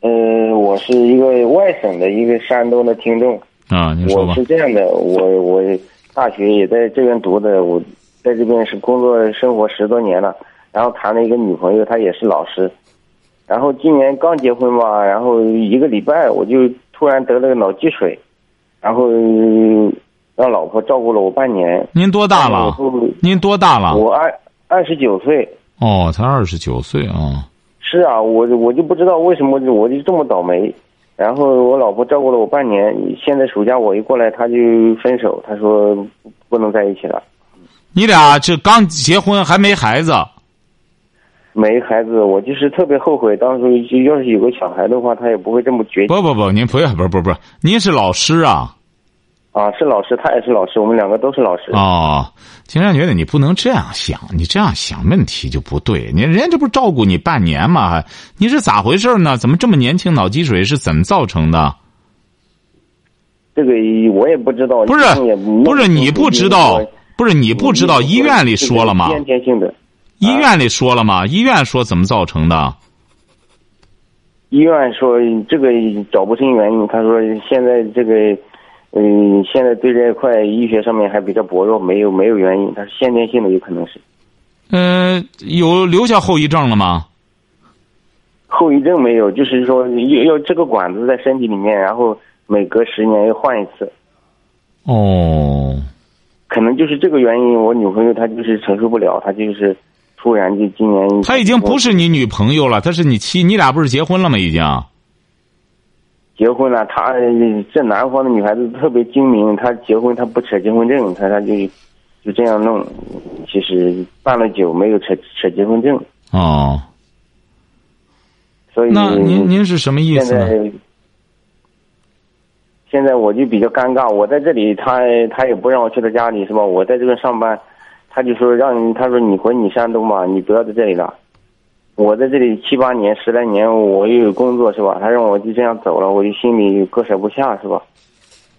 呃，我是一个外省的一个山东的听众。啊，你说吧我。是这样的，我我大学也在这边读的，我在这边是工作生活十多年了，然后谈了一个女朋友，她也是老师，然后今年刚结婚吧，然后一个礼拜我就突然得了个脑积水，然后让老婆照顾了我半年。您多大了？您多大了？我二二十九岁。哦，才二十九岁啊。是啊，我我就不知道为什么我就这么倒霉。然后我老婆照顾了我半年，现在暑假我一过来，她就分手，她说不不能在一起了。你俩这刚结婚还没孩子，没孩子，我就是特别后悔，当初就要是有个小孩的话，他也不会这么绝不不不，您不要不是不是不是，您是老师啊。啊。是老师，他也是老师，我们两个都是老师。哦，金山觉得你不能这样想，你这样想问题就不对。你人家这不是照顾你半年吗？你是咋回事呢？怎么这么年轻脑积水是怎么造成的？这个我也不知道，不是不是你不知道，不是你不知道，医院里说了吗？先天性的。医院里说了吗？医院说怎么造成的？医院说这个找不清原因，他说现在这个，嗯，现在对这一块医学上面还比较薄弱，没有没有原因，它是先天性的，有可能是嗯、有留下后遗症了吗？后遗症没有，就是说要要这个管子在身体里面，然后每隔十年要换一次，哦，可能就是这个原因，我女朋友她就是承受不了，她就是突然就今年她已经不是你女朋友了，她是你妻，你俩不是结婚了吗？已经。结婚了，他这南方的女孩子特别精明，她结婚她不扯结婚证，她她就就这样弄，其实办了酒没有扯扯结婚证，哦，所以那您您是什么意思呢？在现在我就比较尴尬，我在这里，他他也不让我去他家里，是吧？我在这边上班，他就说让你，他说你回你山东吧，你不要在这里了。我在这里七八年、十来年，我又有工作，是吧？他让我就这样走了，我就心里割舍不下，是吧？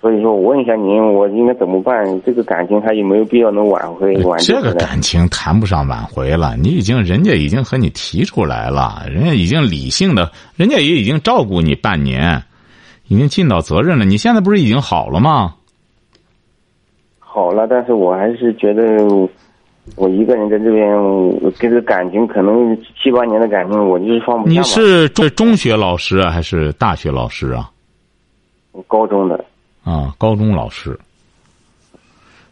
所以说我问一下您，我应该怎么办？这个感情还有没有必要能挽回？挽救这个？感情谈不上挽回了，你已经人家已经和你提出来了，人家已经理性的，人家也已经照顾你半年，已经尽到责任了。你现在不是已经好了吗？好了，但是我还是觉得我一个人在这边，我跟这感情可能七八年的感情，我就是放不下。你是中中学老师啊，还是大学老师啊？我高中的，啊，高中老师。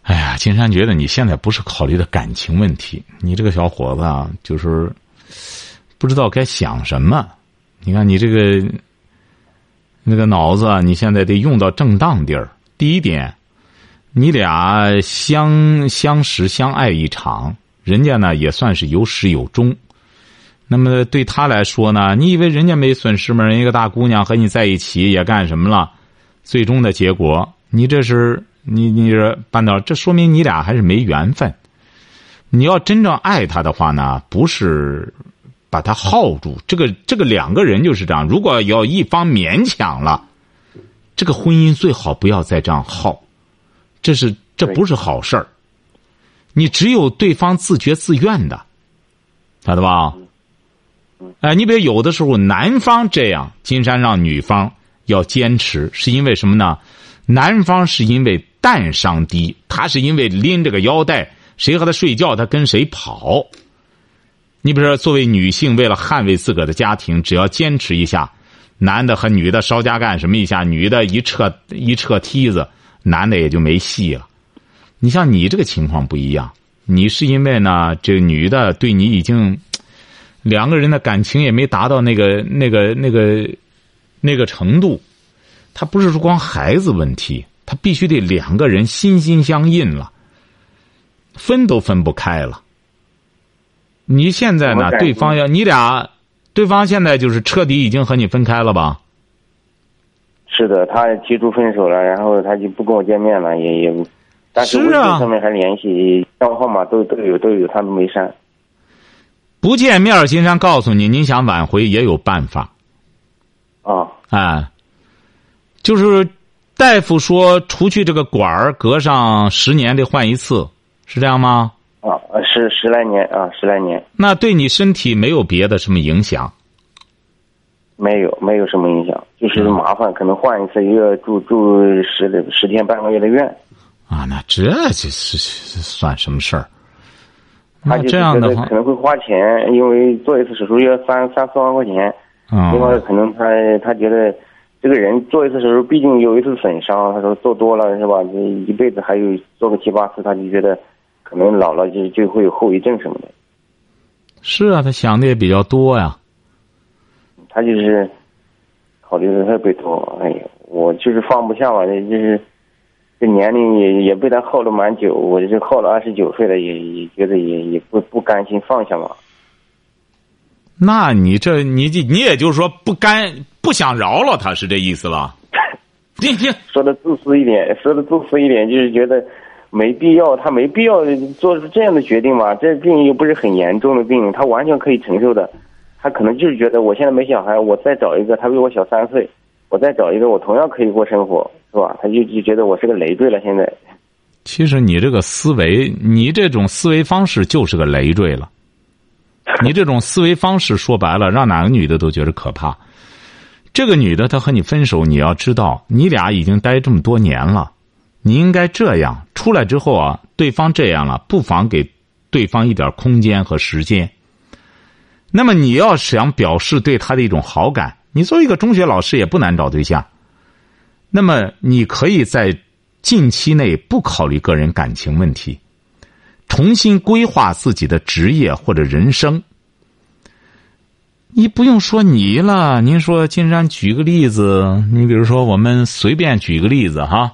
哎呀，金山觉得你现在不是考虑的感情问题，你这个小伙子啊，就是不知道该想什么。你看你这个那个脑子啊，你现在得用到正当地儿。第一点，你俩相相识相爱一场，人家呢也算是有始有终。那么对他来说呢，你以为人家没损失吗？人一个大姑娘和你在一起也干什么了？最终的结果，你这是你你这搬到，这说明你俩还是没缘分。你要真正爱他的话呢，不是把他耗住，这个这个两个人就是这样。如果要一方勉强了，这个婚姻最好不要再这样耗，这是这不是好事儿。你只有对方自觉自愿的，晓得吧？哎，你比如有的时候男方这样，金山让女方要坚持，是因为什么呢？男方是因为蛋伤低，他是因为拎着个腰带，谁和他睡觉，他跟谁跑。你比如说，作为女性，为了捍卫自个儿的家庭，只要坚持一下，男的和女的稍加干什么一下，女的一撤一撤梯子，男的也就没戏了。你像你这个情况不一样，你是因为呢，这个女的对你已经两个人的感情也没达到那个那个那个那个程度，他不是说光孩子问题，他必须得两个人心心相印了，分都分不开了。你现在呢？对方要你俩，对方现在就是彻底已经和你分开了吧？是的，他提出分手了，然后他就不跟我见面了，也也，但是微信上面还联系，电话号码都都有都有，他都没删。不见面，金山告诉你，您想挽回也有办法。啊，哎，就是大夫说，除去这个管儿，隔上十年得换一次，是这样吗？啊，十十来年啊，十来年。那对你身体没有别的什么影响？没有，没有什么影响，就是麻烦，可能换一次，一个住住十十天半个月的院。啊，那这这是算什么事儿？那这样的话可能会花钱，因为做一次手术要三三四万块钱。啊。另外，可能他他觉得这个人做一次手术，毕竟有一次损伤，他说做多了是吧？这一辈子还有做个七八次，他就觉得可能老了就就会有后遗症什么的。是啊，他想的也比较多呀。他就是考虑的特别多，哎呀，我就是放不下嘛，就是这年龄也也被他耗了蛮久，我这耗了二十九岁了，也也觉得也也不不甘心放下嘛。那你这你你也就是说不甘不想饶了他，是这意思吧？你你说的自私一点，说的自私一点，就是觉得没必要，他没必要做出这样的决定嘛。这病又不是很严重的病，他完全可以承受的。他可能就是觉得我现在没小孩，我再找一个，他比我小三岁，我再找一个，我同样可以过生活，是吧？他就就觉得我是个累赘了。现在，其实你这个思维，你这种思维方式就是个累赘了。你这种思维方式说白了，让哪个女的都觉得可怕。这个女的她和你分手，你要知道，你俩已经待这么多年了，你应该这样出来之后啊，对方这样了，不妨给对方一点空间和时间。那么你要想表示对他的一种好感，你作为一个中学老师也不难找对象。那么你可以在近期内不考虑个人感情问题，重新规划自己的职业或者人生。你不用说你了，您说金山举个例子，你比如说我们随便举个例子哈，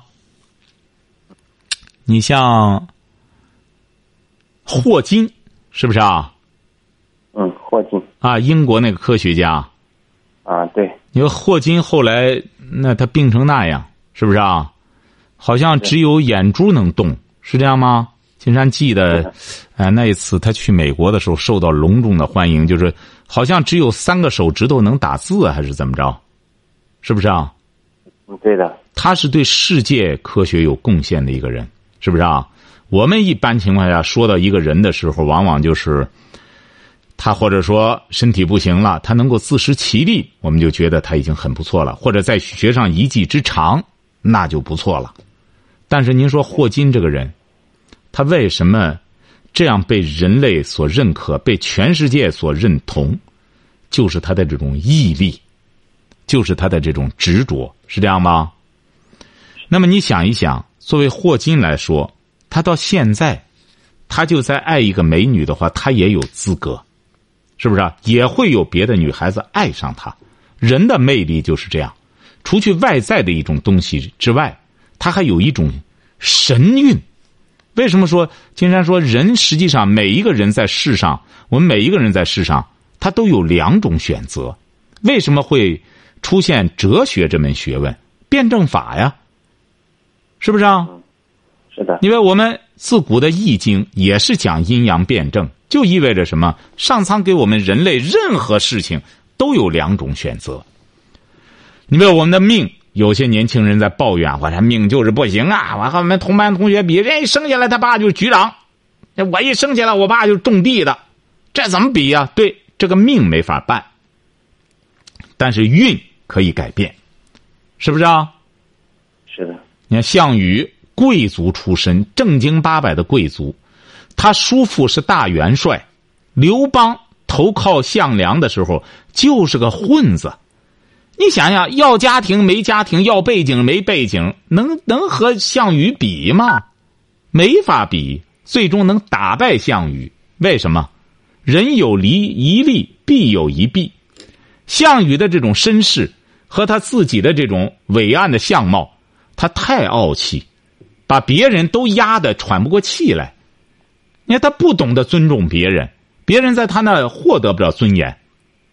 你像霍金，是不是啊？嗯，霍金啊，英国那个科学家，啊，对，你说霍金后来那他病成那样，是不是啊？好像只有眼珠能动，是这样吗？金山记得，哎，那一次他去美国的时候受到隆重的欢迎，就是好像只有三个手指头能打字，还是怎么着？是不是啊？嗯，对的。他是对世界科学有贡献的一个人，是不是啊？我们一般情况下说到一个人的时候，往往就是。他或者说身体不行了，他能够自食其力，我们就觉得他已经很不错了。或者再学上一技之长，那就不错了。但是您说霍金这个人，他为什么这样被人类所认可、被全世界所认同？就是他的这种毅力，就是他的这种执着，是这样吗？那么你想一想，作为霍金来说，他到现在，他就在爱一个美女的话，他也有资格。是不是啊？也会有别的女孩子爱上他？人的魅力就是这样，除去外在的一种东西之外，他还有一种神韵。为什么说金山说人实际上每一个人在世上，我们每一个人在世上，他都有两种选择。为什么会出现哲学这门学问？辩证法呀，是不是啊？是的。因为我们自古的易经也是讲阴阳辩证。就意味着什么？上苍给我们人类任何事情都有两种选择。你比如我们的命，有些年轻人在抱怨：“我这命就是不行啊！我和我们同班同学比，人一生下来他爸就是局长，我一生下来我爸就是种地的，这怎么比呀？”对，这个命没法办，但是运可以改变，是不是啊？是的。你看项羽，贵族出身，正经八百的贵族。他叔父是大元帅，刘邦投靠项梁的时候就是个混子。你想想，要家庭没家庭，要背景没背景，能能和项羽比吗？没法比。最终能打败项羽，为什么？人有离一利，必有一弊。项羽的这种身世和他自己的这种伟岸的相貌，他太傲气，把别人都压得喘不过气来。你看他不懂得尊重别人，别人在他那获得不了尊严，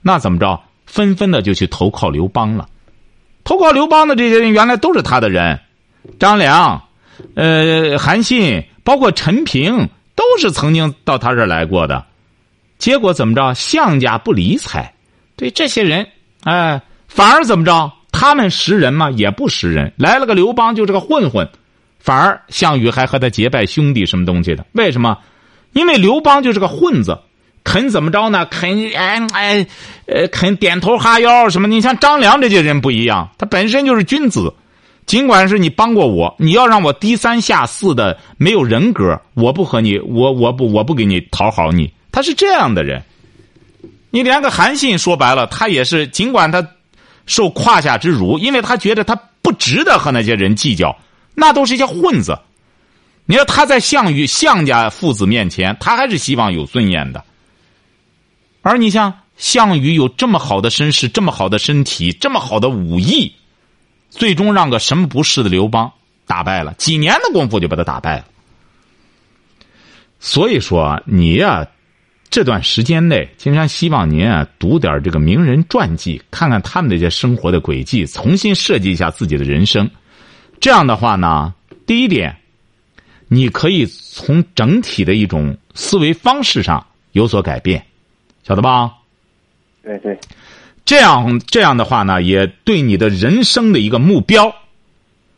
那怎么着？纷纷的就去投靠刘邦了。投靠刘邦的这些人，原来都是他的人，张良、呃韩信，包括陈平，都是曾经到他这儿来过的。结果怎么着？项家不理睬，对这些人，哎，反而怎么着？他们识人吗？也不识人。来了个刘邦，就是个混混，反而项羽还和他结拜兄弟，什么东西的？为什么？因为刘邦就是个混子，肯怎么着呢？肯哎哎，呃，肯点头哈腰什么？你像张良这些人不一样，他本身就是君子，尽管是你帮过我，你要让我低三下四的没有人格，我不和你，我我不我不给你讨好你。他是这样的人。你连个韩信说白了，他也是尽管他。受胯下之辱，因为他觉得他不值得和那些人计较，那都是一些混子。你说他在项羽、项家父子面前，他还是希望有尊严的。而你像项羽有这么好的身世、这么好的身体、这么好的武艺，最终让个什么不是的刘邦打败了，几年的功夫就把他打败了。所以说，你呀。这段时间内，金山希望您啊读点这个名人传记，看看他们那些生活的轨迹，重新设计一下自己的人生。这样的话呢，第一点，你可以从整体的一种思维方式上有所改变，晓得吧？对对。这样这样的话呢，也对你的人生的一个目标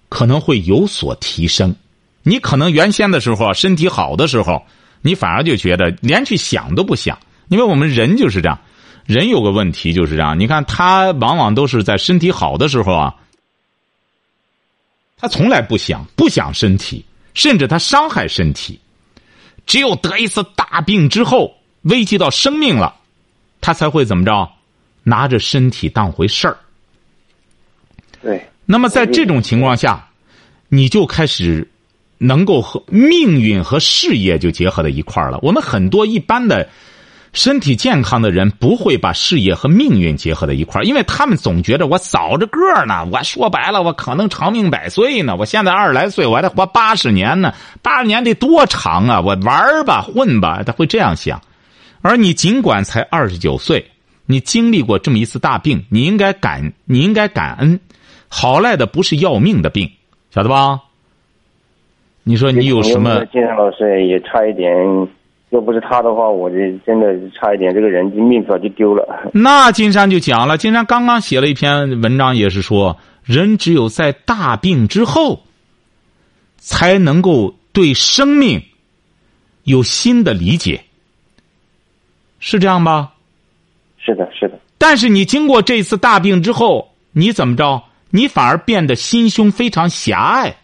可能会有所提升。你可能原先的时候身体好的时候。你反而就觉得连去想都不想，因为我们人就是这样，人有个问题就是这样。你看他往往都是在身体好的时候啊，他从来不想不想身体，甚至他伤害身体。只有得一次大病之后，危及到生命了，他才会怎么着，拿着身体当回事儿。对。那么在这种情况下，你就开始。能够和命运和事业就结合在一块儿了。我们很多一般的身体健康的人不会把事业和命运结合在一块，因为他们总觉得我早着个呢。我说白了，我可能长命百岁呢。我现在二十来岁，我还得活八十年呢。八十年得多长啊！我玩吧，混吧，他会这样想。而你尽管才二十九岁，你经历过这么一次大病，你应该感，你应该感恩。好赖的不是要命的病，晓得吧？你说你有什么？金山老师也差一点，要不是他的话，我这真的差一点，这个人命早就丢了。那金山就讲了，金山刚刚写了一篇文章，也是说，人只有在大病之后，才能够对生命有新的理解，是这样吧？是的，是的。但是你经过这次大病之后，你怎么着？你反而变得心胸非常狭隘。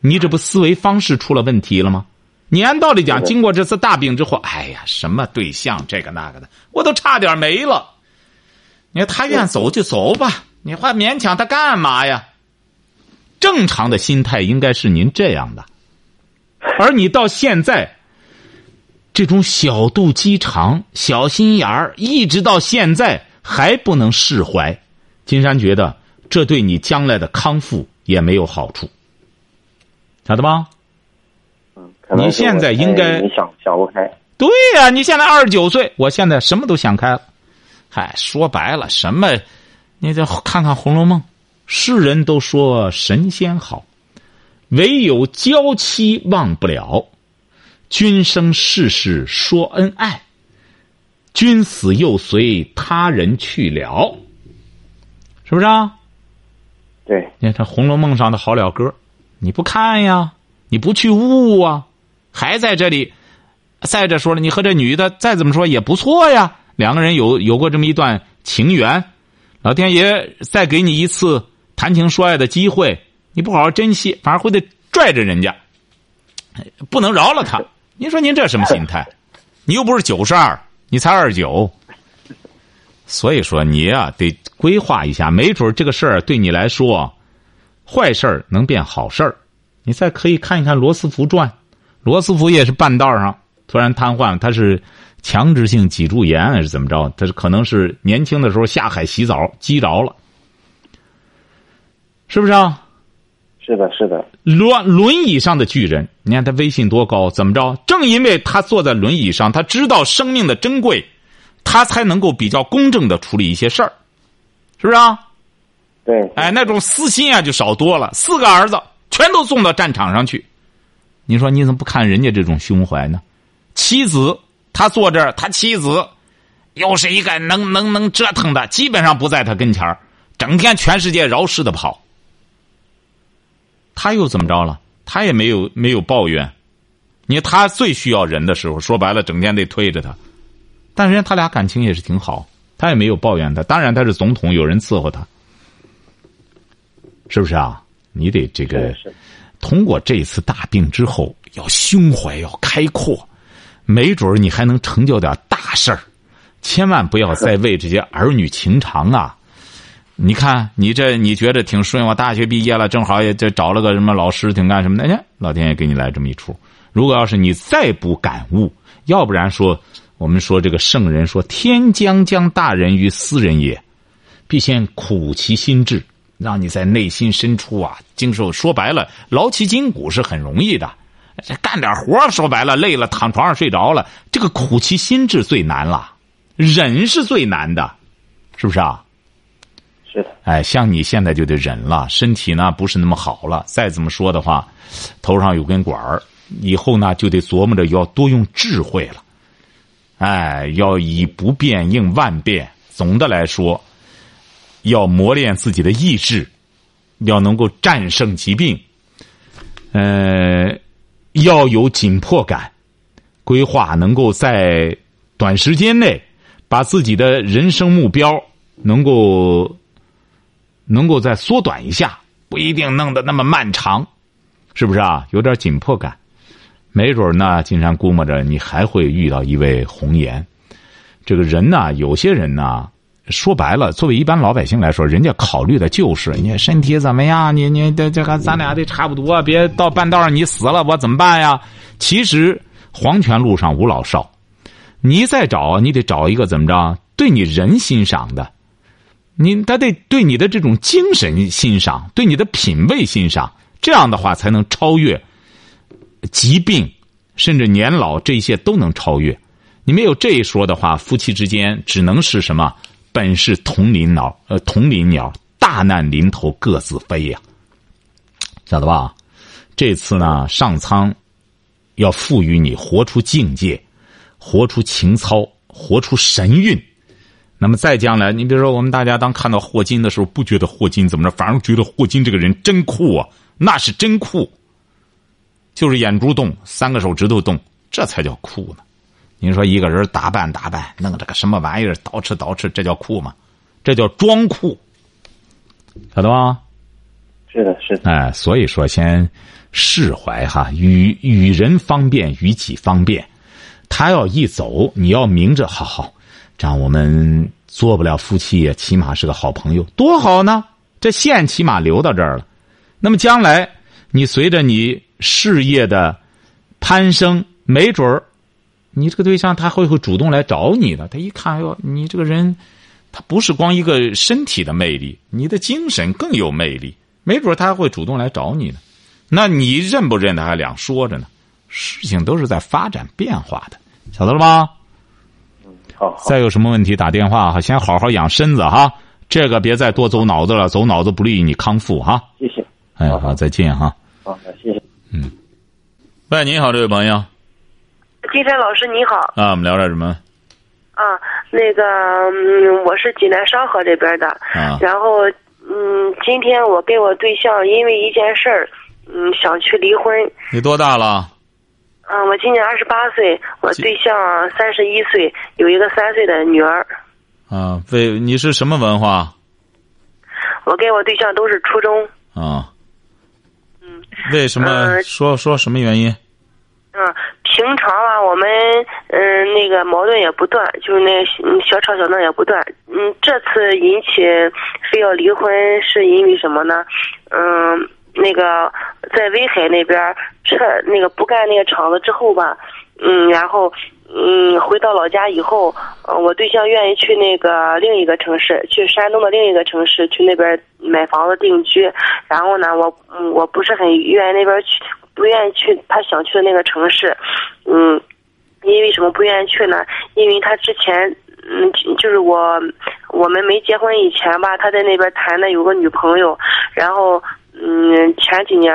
你这不思维方式出了问题了吗？你按道理讲，经过这次大病之后，哎呀，什么对象这个那个的，我都差点没了。你说他愿走就走吧，你还勉强他干嘛呀？正常的心态应该是您这样的，而你到现在这种小肚鸡肠、小心眼儿，一直到现在还不能释怀。金山觉得这对你将来的康复也没有好处。晓得你现在应该想想不开。对呀，你现在二十九岁，我现在什么都想开了。嗨，说白了，什么？你再看看《红楼梦》，世人都说神仙好，唯有娇妻忘不了。君生世世说恩爱，君死又随他人去了。是不是啊？对，你看《红楼梦》上的好了歌。你不看呀？你不去悟啊？还在这里？再者说了，你和这女的再怎么说也不错呀。两个人有有过这么一段情缘，老天爷再给你一次谈情说爱的机会，你不好好珍惜，反而会得拽着人家，不能饶了他。您说您这什么心态？你又不是九十二，你才二十九。所以说你呀，得规划一下，没准这个事儿对你来说。坏事儿能变好事儿，你再可以看一看《罗斯福传》，罗斯福也是半道上突然瘫痪了，他是强直性脊柱炎还是怎么着？他是可能是年轻的时候下海洗澡击着了，是不是啊？是的，是的。轮轮椅上的巨人，你看他威信多高？怎么着？正因为他坐在轮椅上，他知道生命的珍贵，他才能够比较公正的处理一些事儿，是不是啊？对，哎，那种私心啊就少多了。四个儿子全都送到战场上去，你说你怎么不看人家这种胸怀呢？妻子他坐这儿，他妻子又是一个能能能折腾的，基本上不在他跟前儿，整天全世界绕世的跑。他又怎么着了？他也没有没有抱怨。你他最需要人的时候，说白了，整天得推着他。但人家他俩感情也是挺好，他也没有抱怨他。当然他是总统，有人伺候他，是不是啊？你得这个通过这次大病之后，要胸怀要开阔，没准你还能成就点大事儿。千万不要再为这些儿女情长啊！你看，你这你觉得挺顺，我大学毕业了，正好也这找了个什么老师，挺干什么的？哎，老天爷给你来这么一出。如果要是你再不感悟，要不然说我们说这个圣人说天将降大任于斯人也，必先苦其心志，让你在内心深处啊经受。说白了，劳其筋骨是很容易的，这干点活儿说白了累了，躺床上睡着了，这个苦其心志最难了，忍是最难的，是不是啊？是的，哎，像你现在就得忍了，身体呢不是那么好了。再怎么说的话，头上有根管儿，以后呢就得琢磨着要多用智慧了。哎，要以不变应万变。总的来说，要磨练自己的意志，要能够战胜疾病。呃，要有紧迫感，规划能够在短时间内把自己的人生目标能够能够再缩短一下，不一定弄得那么漫长，是不是啊？有点紧迫感，没准呢，金山估摸着你还会遇到一位红颜。这个人呢，有些人呢，说白了，作为一般老百姓来说，人家考虑的就是你身体怎么样，你你这这个咱俩得差不多，别到半道上你死了，我怎么办呀？其实黄泉路上无老少，你再找，你得找一个怎么着，对你人欣赏的。你他得对你的这种精神欣赏，对你的品味欣赏，这样的话才能超越疾病，甚至年老这些都能超越。你没有这一说的话，夫妻之间只能是什么？本是同林鸟，呃，同林鸟，大难临头各自飞呀，晓得吧？这次呢，上苍要赋予你活出境界，活出情操，活出神韵。那么再将来，你比如说，我们大家当看到霍金的时候，不觉得霍金怎么着，反而觉得霍金这个人真酷啊，那是真酷。就是眼珠动，三个手指头动，这才叫酷呢。您说一个人打扮打扮，弄这个什么玩意儿，捯饬捯饬，这叫酷吗？这叫装酷，晓得吗？是的，是的，哎，所以说先释怀哈，与与人方便，与己方便。他要一走，你要明着，好好，这样我们做不了夫妻，也起码是个好朋友，多好呢！这线起码留到这儿了。那么将来你随着你事业的攀升，没准儿你这个对象他会会主动来找你的。他一看，哟，你这个人，他不是光一个身体的魅力，你的精神更有魅力，没准他还会主动来找你呢。那你认不认他还两说着呢。事情都是在发展变化的，晓得了吗？好，好，再有什么问题打电话哈，先好好养身子哈，这个别再多走脑子了，走脑子不利于你康复哈。谢谢，哎，好好，再见哈。好，谢谢。嗯喂，你好，这位朋友金山老师你好啊，我们聊点什么啊，那个嗯，我是济南商河这边的，啊？然后嗯，今天我跟我对象因为一件事儿，嗯，想去离婚。你多大了？嗯，我今年二十八岁，我对象三十一岁，有一个三岁的女儿。啊，为你是什么文化我跟我对象都是初中。啊？嗯为什么呃说说什么原因？平常啊，我们嗯那个矛盾也不断，就是那小吵小闹也不断。嗯，这次引起非要离婚是因为什么呢？嗯，那个在威海那边撤那个不干那个厂子之后吧，嗯，然后嗯回到老家以后，呃，我对象愿意去那个另一个城市，去山东的另一个城市去那边买房子定居。然后呢，我嗯我不是很愿意那边去。不愿意去他想去的那个城市，嗯，因为什么不愿意去呢？因为他之前嗯，就是我我们没结婚以前吧，他在那边谈的有个女朋友，然后嗯，前几年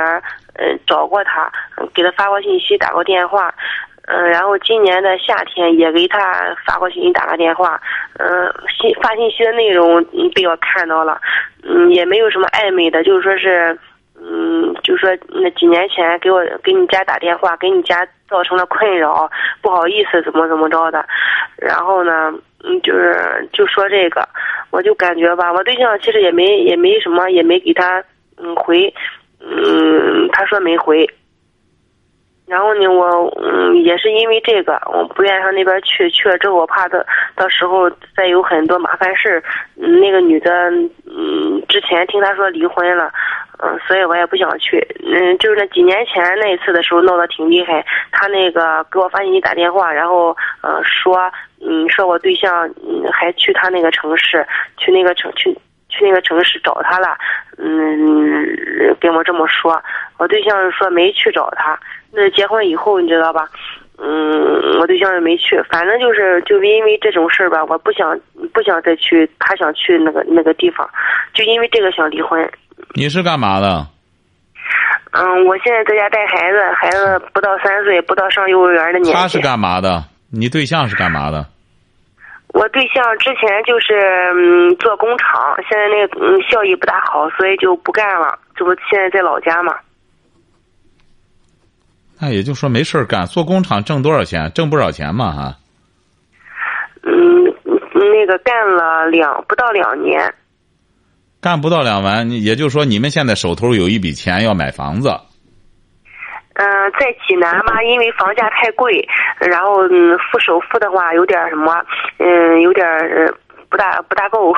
嗯找过他，给他发过信息，打过电话。嗯，然后今年的夏天也给他发过信息，打过电话。嗯，信发信息的内容被我看到了，嗯，也没有什么暧昧的，就是说是，嗯，就说那几年前给我给你家打电话，给你家造成了困扰，不好意思，怎么怎么着的。然后呢，嗯，就是就说这个，我就感觉吧，我对象其实也没也没什么，也没给他嗯回，嗯，他说没回。然后呢，我嗯也是因为这个，我不愿意上那边去。去了之后，我怕到到时候再有很多麻烦事儿。那个女的，嗯，之前听他说离婚了，嗯，所以我也不想去。嗯，就是那几年前那一次的时候闹得挺厉害。他那个给我发信息打电话，然后呃说，嗯，说我对象嗯还去他那个城市，去那个城去去那个城市找他了，嗯，跟我这么说。我对象说没去找他。那结婚以后，你知道吧？嗯，我对象也没去，反正就是就因为这种事儿吧，我不想不想再去，他想去那个那个地方，就因为这个想离婚。你是干嘛的？嗯，我现在在家带孩子，孩子不到三岁，不到上幼儿园的年纪。他是干嘛的？你对象是干嘛的？我对象之前就是嗯做工厂，现在那个嗯效益不大好，所以就不干了，这不现在在老家嘛。那也就说没事儿干，做工厂挣多少钱？挣不少钱嘛，哈。嗯，那个干了两不到两年。干不到两万，也就是说你们现在手头有一笔钱要买房子。嗯，在济南嘛，因为房价太贵，然后嗯付首付的话有点什么，嗯有点不大不大够，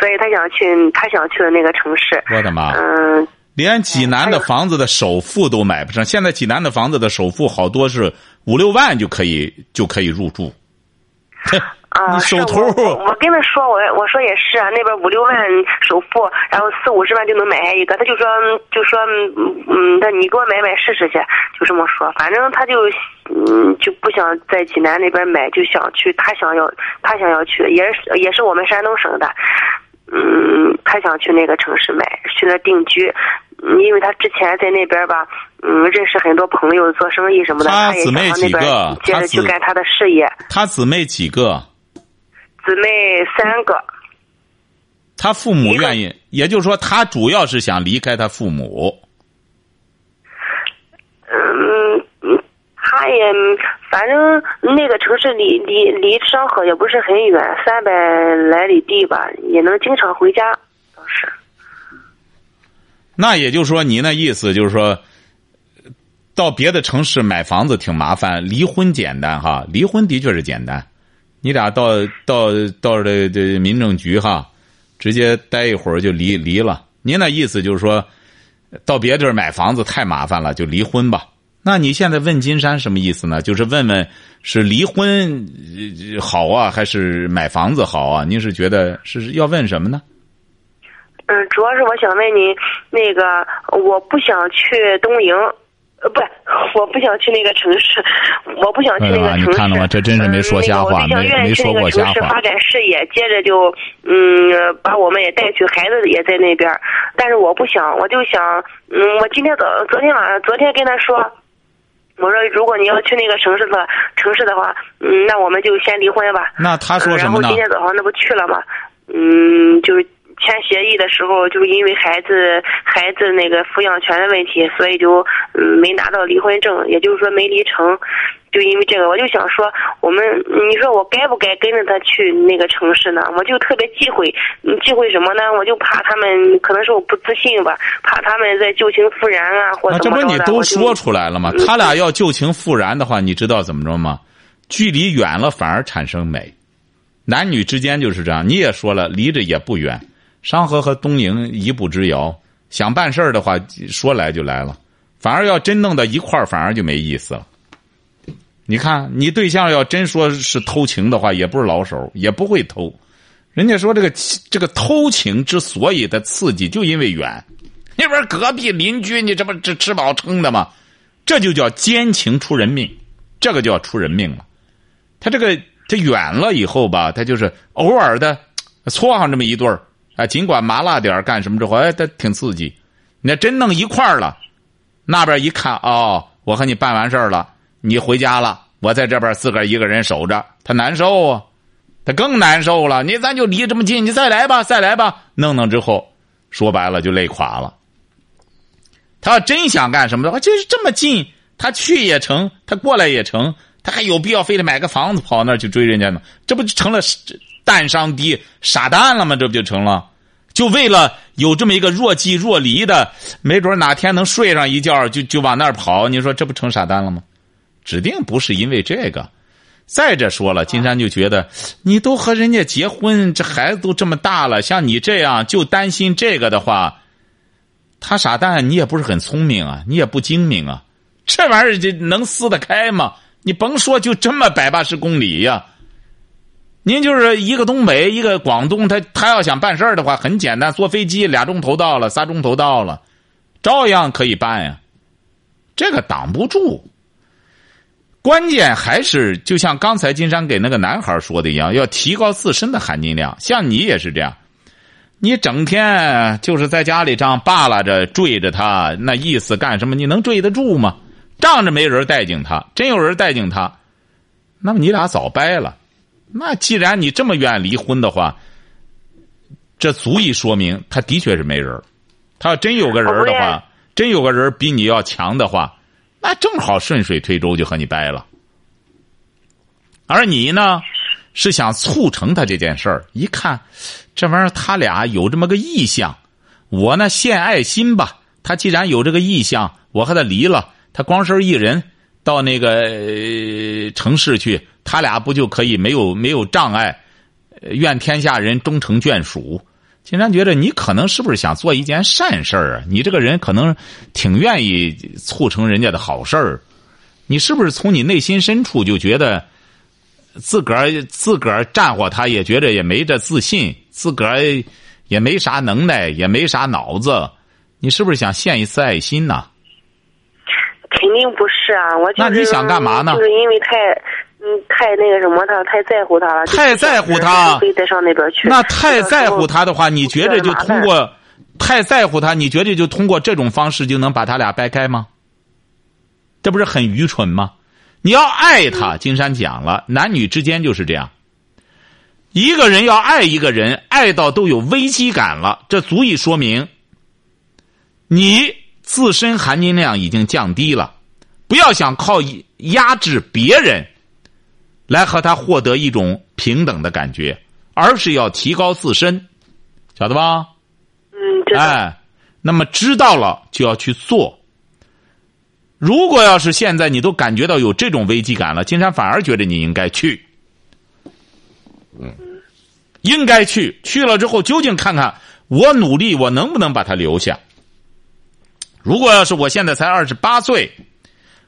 所以他想去他想去的那个城市。我的妈！嗯。连济南的房子的首付都买不上，现在济南的房子的首付好多是五六万就可以就可以入住。啊，你手头我跟他说，我我说也是啊，那边五六万首付，然后四五十万就能买下一个。他就说就说嗯，那你给我买买试试去，就这么说。反正他就嗯就不想在济南那边买，就想去他想要他想要去，也是也是我们山东省的。嗯，他想去那个城市买，去那定居，因为他之前在那边吧，嗯，认识很多朋友，做生意什么的。他姊妹几个？接着去干他的事业。他姊妹几个？姊妹三个。他父母愿意，也就是说，他主要是想离开他父母。嗯。他也反正那个城市离离离商河也不是很远，三百来里地吧，也能经常回家。那也就是说，你那意思就是说，到别的城市买房子挺麻烦，离婚简单哈，离婚的确是简单。你俩到到到这这民政局哈，直接待一会儿就离离了。您那意思就是说，到别地儿买房子太麻烦了，就离婚吧。那你现在问金山什么意思呢？就是问问是离婚好啊，还是买房子好啊？您是觉得是要问什么呢？嗯，主要是我想问您，那个我不想去东营，呃，不，我不想去那个城市，我不想去那个城市。你看了吗？这真是没说瞎话，没没说过瞎话。发展事业，接着就嗯，把我们也带去，孩子也在那边。但是我不想，我就想，嗯，我今天早昨天晚上，昨天跟他说。我说，如果你要去那个城市的城市的话，嗯，那我们就先离婚吧。那他说什么呢？然后今天早上那不去了吗？嗯，就是签协议的时候，就是因为孩子孩子那个抚养权的问题，所以就嗯没拿到离婚证，也就是说没离成。就因为这个，我就想说，我们你说我该不该跟着他去那个城市呢？我就特别忌讳，忌讳什么呢？我就怕他们，可能是我不自信吧，怕他们在旧情复燃啊，或者怎么着的。这不你都说出来了吗？他俩要旧情复燃的话，你知道怎么着吗？距离远了反而产生美，男女之间就是这样。你也说了，离着也不远，商河和东营一步之遥。想办事儿的话，说来就来了，反而要真弄到一块儿，反而就没意思了。你看，你对象要真说是偷情的话，也不是老手，也不会偷。人家说这个这个偷情之所以的刺激，就因为远。那边隔壁邻居，你这不吃吃饱撑的吗？这就叫奸情出人命，这个就要出人命了。他这个这远了以后吧，他就是偶尔的撮上这么一对儿，啊，尽管麻辣点干什么之后，哎，他挺刺激。你要真弄一块儿了，那边一看，哦，我和你办完事儿了，你回家了，我在这边自个儿一个人守着，他难受啊，他更难受了。你咱就离这么近，你再来吧，再来吧，弄弄之后，说白了就累垮了。他要真想干什么的话，就是这么近，他去也成，他过来也成，他还有必要非得买个房子跑那儿去追人家吗？这不就成了蛋伤低傻蛋了吗？这不就成了？就为了有这么一个若即若离的，没准哪天能睡上一觉，就就往那儿跑。你说这不成傻蛋了吗？指定不是因为这个。再者说了，金山就觉得你都和人家结婚，这孩子都这么大了，像你这样就担心这个的话，他傻蛋，你也不是很聪明啊，你也不精明啊，这玩意儿这能撕得开吗？你甭说，就这么百八十公里呀。您就是一个东北，一个广东，他他要想办事儿的话，很简单，坐飞机俩钟头到了，仨钟头到了，照样可以办呀。这个挡不住。关键还是就像刚才金山给那个男孩说的一样，要提高自身的含金量。像你也是这样，你整天就是在家里这样扒拉着、追着他，那意思干什么？你能追得住吗？仗着没人待见他，真有人待见他，那么你俩早掰了。那既然你这么愿意离婚的话，这足以说明他的确是没人他要真有个人的话，真有个人比你要强的话，那正好顺水推舟就和你掰了。而你呢，是想促成他这件事儿。一看，这玩意儿他俩有这么个意向，我呢献爱心吧。他既然有这个意向，我和他离了，他光身一人到那个城市去。他俩不就可以没有没有障碍？愿天下人终成眷属。金山觉得你可能是不是想做一件善事儿啊？你这个人可能挺愿意促成人家的好事儿。你是不是从你内心深处就觉得自个儿自个儿战火，他也觉得也没这自信，自个儿也没啥能耐，也没啥脑子。你是不是想献一次爱心呢？肯定不是啊！我那你想干嘛呢？就是因为太。嗯，太那个什么，他太在乎他了。太在乎他，非得上那边去。那太在乎他的话，你觉得就通过太在乎他，你觉得就通过这种方式就能把他俩掰开吗？这不是很愚蠢吗？你要爱他，金山讲了，男女之间就是这样。一个人要爱一个人，爱到都有危机感了，这足以说明你自身含金量已经降低了。不要想靠压制别人。来和他获得一种平等的感觉，而是要提高自身，晓得吧？嗯，哎，那么知道了就要去做。如果要是现在你都感觉到有这种危机感了，金山反而觉得你应该去，嗯，应该去。去了之后，究竟看看我努力，我能不能把他留下？如果要是我现在才二十八岁，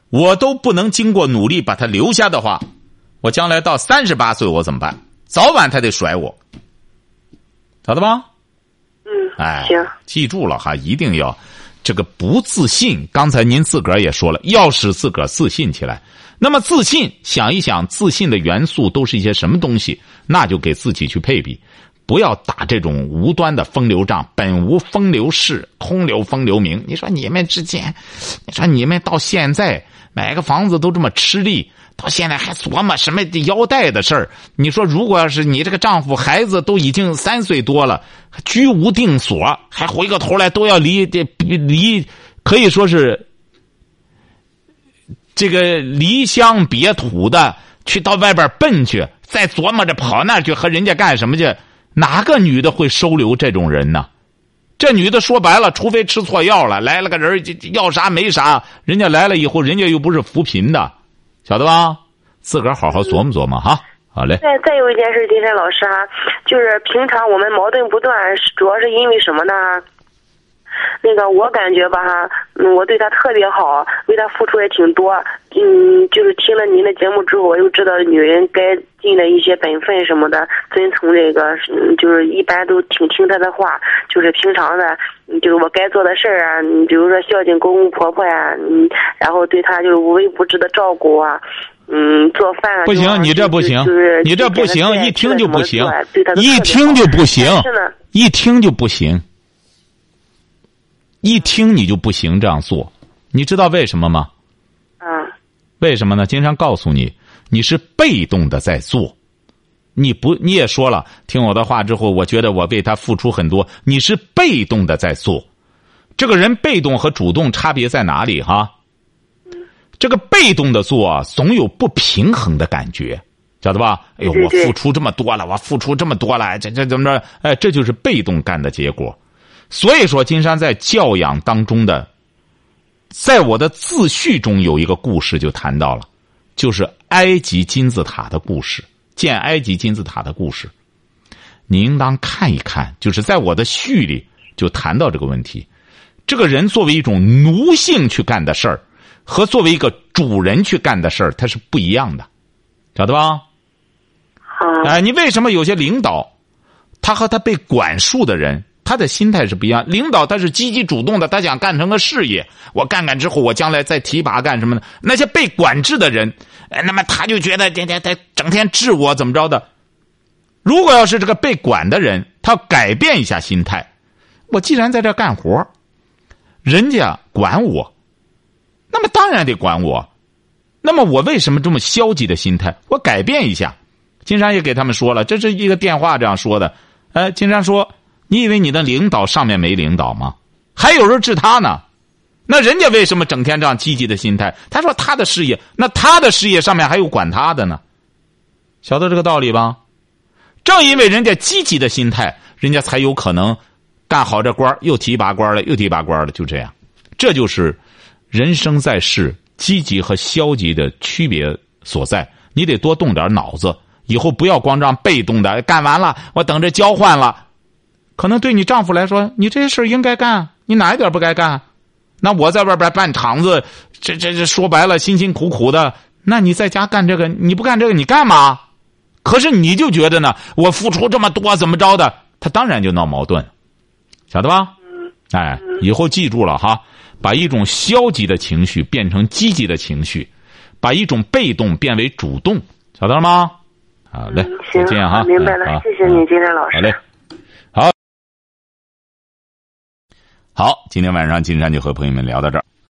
我都不能经过努力把他留下的话。我将来到三十八岁，我怎么办？早晚他得甩我，晓得吧？嗯，哎，行，记住了哈，一定要这个不自信。刚才您自个儿也说了，要使自个儿自信起来。那么自信，想一想，自信的元素都是一些什么东西？那就给自己去配比，不要打这种无端的风流仗。本无风流事，空留风流名。你说你们之间，你说你们到现在买个房子都这么吃力。到现在还琢磨什么腰带的事儿？你说，如果要是你这个丈夫孩子都已经三岁多了，居无定所，还回过头来都要离这离，可以说是这个离乡别土的去到外边奔去，再琢磨着跑那去和人家干什么去？哪个女的会收留这种人呢？这女的说白了，除非吃错药了，来了个人要啥没啥，人家来了以后，人家又不是扶贫的。晓得吧？自个儿好好琢磨琢磨哈。好嘞。再再有一件事，金山老师哈，就是平常我们矛盾不断，主要是因为什么呢？那个我感觉吧哈，嗯，我对他特别好，为他付出也挺多。嗯，就是听了您的节目之后，我又知道女人该尽的一些本分什么的，遵从这个，嗯，就是一般都挺听他的话。就是平常的，就是我该做的事儿啊，你比如说孝敬公公婆婆呀，嗯，然后对他就是无微不至的照顾啊，嗯，做饭啊。不行，你这不行，你这不行，一听就不行，一听就不行，一听就不行，一听你就不行这样做，你知道为什么吗？啊。为什么呢？经常告诉你，你是被动的在做，你不你也说了，听我的话之后，我觉得我为他付出很多，你是被动的在做。这个人被动和主动差别在哪里？哈，这个被动的做总有不平衡的感觉，晓得吧？哎呦，我付出这么多了，我付出这么多了，这这怎么着？哎，这就是被动干的结果。所以说，金山在教养当中的，在我的自序中有一个故事就谈到了，就是埃及金字塔的故事，建埃及金字塔的故事，你应当看一看。就是在我的序里就谈到这个问题。这个人作为一种奴性去干的事儿，和作为一个主人去干的事儿，他是不一样的，晓得吧？哎，你为什么有些领导，他和他被管束的人，他的心态是不一样。领导他是积极主动的，他想干成个事业，我干干之后，我将来再提拔干什么的？那些被管制的人，哎，那么他就觉得天天他整天治我怎么着的？如果要是这个被管的人，他改变一下心态，我既然在这干活。人家管我，那么当然得管我。那么我为什么这么消极的心态？我改变一下。金山也给他们说了，这是一个电话这样说的。呃，金山说：“你以为你的领导上面没领导吗？还有人治他呢。那人家为什么整天这样积极的心态？他说他的事业，那他的事业上面还有管他的呢。晓得这个道理吧？正因为人家积极的心态，人家才有可能。”干好这官又提拔官了，又提拔官了，就这样，这就是人生在世积极和消极的区别所在。你得多动点脑子，以后不要光这样被动的干完了，我等着交换了。可能对你丈夫来说，你这些事应该干，你哪一点不该干？那我在外边办厂子，这这这说白了，辛辛苦苦的。那你在家干这个，你不干这个，你干嘛？可是你就觉得呢，我付出这么多，怎么着的？他当然就闹矛盾。晓得吧？哎，以后记住了哈，把一种消极的情绪变成积极的情绪，把一种被动变为主动，晓得了吗？好嘞，再见哈。明白了，谢谢你，金山老师。好嘞，好，今天晚上金山就和朋友们聊到这儿。